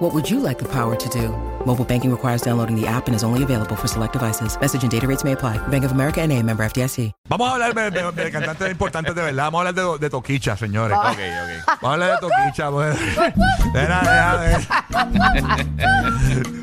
What would you like the power to do? Mobile banking requires downloading the app and is only available for select devices. Message and data rates may apply. Bank of America and a member FDIC. Vamos a hablar de, de- de cantantes importantes de verdad. Vamos a hablar de, de Toquicha, señores. Ah. Ok, ok. Vamos a hablar de Toquicha. pues.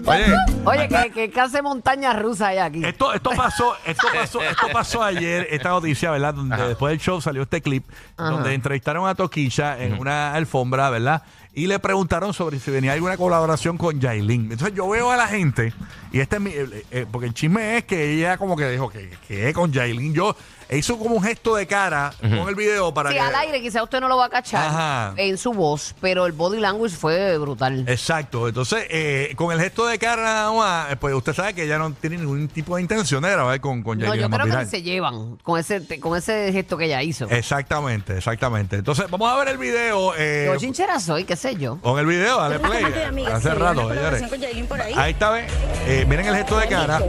Oye, Oye, que, que clase de montaña rusa hay aquí. esto, esto pasó, esto pasó, esto pasó ayer, esta noticia, ¿verdad? Donde Ajá. después del show salió este clip Ajá. donde entrevistaron a Toquicha en una alfombra, ¿verdad? Y le preguntaron sobre si venía alguna colaboración con Yailin. Entonces yo veo a la gente, y este es mi, eh, eh, porque el chisme es que ella como que dijo que, que con Yailin. Yo hizo como un gesto de cara con el video para Sí, que. al aire quizá usted no lo va a cachar Ajá. en su voz, pero el body language fue brutal. Exacto, entonces eh, con el gesto de cara nada más, eh, pues usted sabe que ella no tiene ningún tipo de intención de grabar con, con No, Yailin yo creo que se llevan con ese, con ese gesto que ella hizo. Exactamente, exactamente. Entonces vamos a ver el video. eh, Yo chinchera soy, qué sé yo. con el video, dale play. Hace sí, rato, señores. Ahí está, ve. Eh, miren el gesto de cara.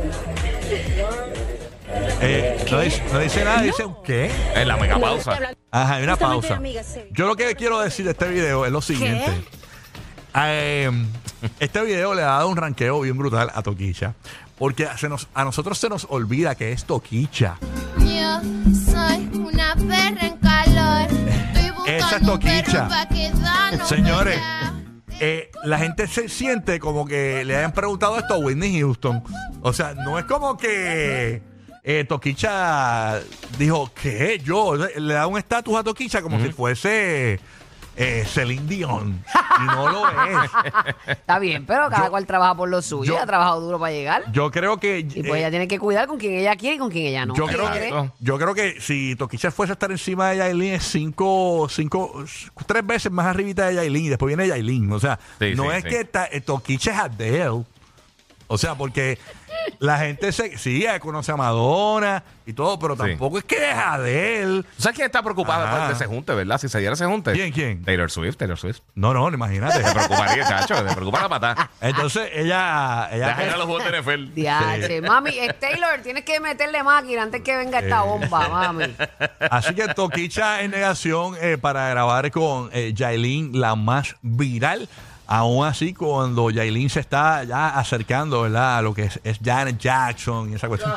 Eh, no, dice, no dice nada, dice un qué. Es la mega pausa. Ajá, hay una pausa. Yo lo que quiero decir de este video es lo siguiente. Eh, este video le ha dado un ranqueo bien brutal a Toquicha. Porque se nos, a nosotros se nos olvida que es Toquicha. Yo soy una perra en calor. Estoy Esa es Toquicha. Señores, eh, la gente se siente como que le hayan preguntado esto a Whitney Houston. O sea, no es como que eh, Toquicha dijo, ¿qué? Yo le da un estatus a Toquicha como si fuese eh, Celine Dion. Y no lo es. Está bien, pero cada Yo- cual trabaja por lo suyo. yo- ella ha trabajado duro para llegar. Yo creo que. Y pues eh, ella tiene que cuidar con quien ella quiere y con quien ella no. Yo quiere. creo, que, Exacto. yo creo que si Toquicha fuese a estar encima de Yailin es cinco, cinco, tres veces más arribita de Yailin y después viene Yailin. O sea, Sí, no sí, es sí. que ta- eh, Toquicha es Adele. O sea, porque la gente se, sí, conoce a Madonna y todo, pero Sí. tampoco es que es Adele. ¿Tú sabes quién está preocupada Ajá. por ese junte, verdad? Si se diera ese junte. ¿Quién, quién? Taylor Swift, Taylor Swift. No, no, imagínate. Te preocuparía, chacho. Te preocupa la patada. Entonces ella, ella Deja ir a los juegos de NFL. Diache, mami, eh, Taylor, tienes que meterle máquina antes que venga esta bomba, mami. Así que Toquicha en negación eh, para grabar con eh, Yailin, la más viral. Aún así, cuando Yailin se está ya acercando, ¿verdad? A lo que es, es Janet Jackson y esa cuestión.